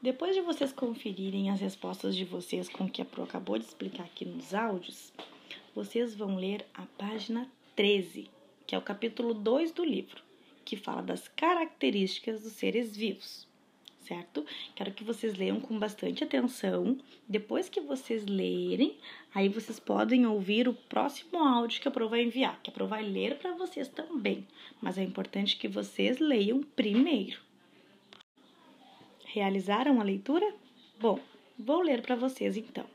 Depois de vocês conferirem as respostas de vocês com o que a Pro acabou de explicar aqui nos áudios, vocês vão ler a página 13, que é o capítulo 2 do livro, que fala das características dos seres vivos, certo? Quero que vocês leiam com bastante atenção. Depois que vocês lerem, aí vocês podem ouvir o próximo áudio que a Pro vai enviar, que a Pro vai ler para vocês também, mas é importante que vocês leiam primeiro. Realizaram a leitura? Bom, vou ler para vocês então.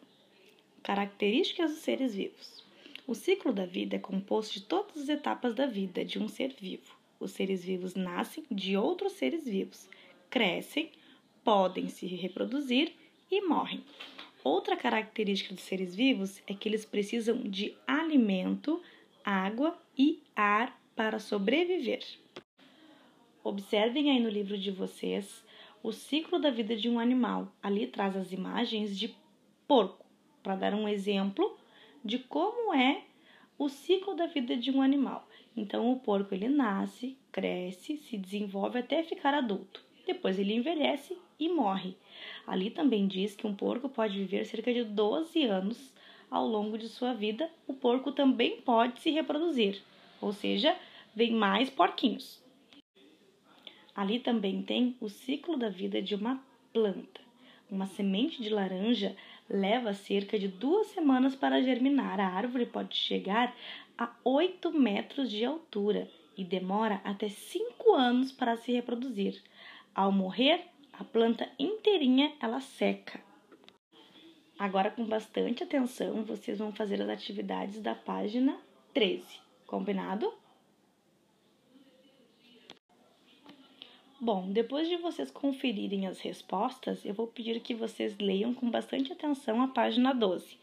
Características dos seres vivos. O ciclo da vida é composto de todas as etapas da vida de um ser vivo. Os seres vivos nascem de outros seres vivos, crescem, podem se reproduzir e morrem. Outra característica dos seres vivos é que eles precisam de alimento, água e ar para sobreviver. Observem aí no livro de vocês o ciclo da vida de um animal. Ali traz as imagens de porco, para dar um exemplo de como é o ciclo da vida de um animal. Então, o porco ele nasce, cresce, se desenvolve até ficar adulto. Depois ele envelhece e morre. Ali também diz que um porco pode viver cerca de 12 anos ao longo de sua vida. O porco também pode se reproduzir, ou seja, vem mais porquinhos. Ali também tem o ciclo da vida de uma planta. Uma semente de laranja leva cerca de duas semanas para germinar. A árvore pode chegar a 8 metros de altura e demora até 5 anos para se reproduzir. Ao morrer, a planta inteirinha ela seca. Agora, com bastante atenção, vocês vão fazer as atividades da página 13. Combinado? Bom, depois de vocês conferirem as respostas, eu vou pedir que vocês leiam com bastante atenção a página 12.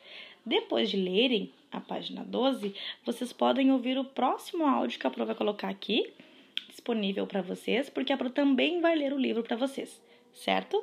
Depois de lerem a página 12, vocês podem ouvir o próximo áudio que a Pro vai colocar aqui, disponível para vocês, porque a Pro também vai ler o livro para vocês, certo?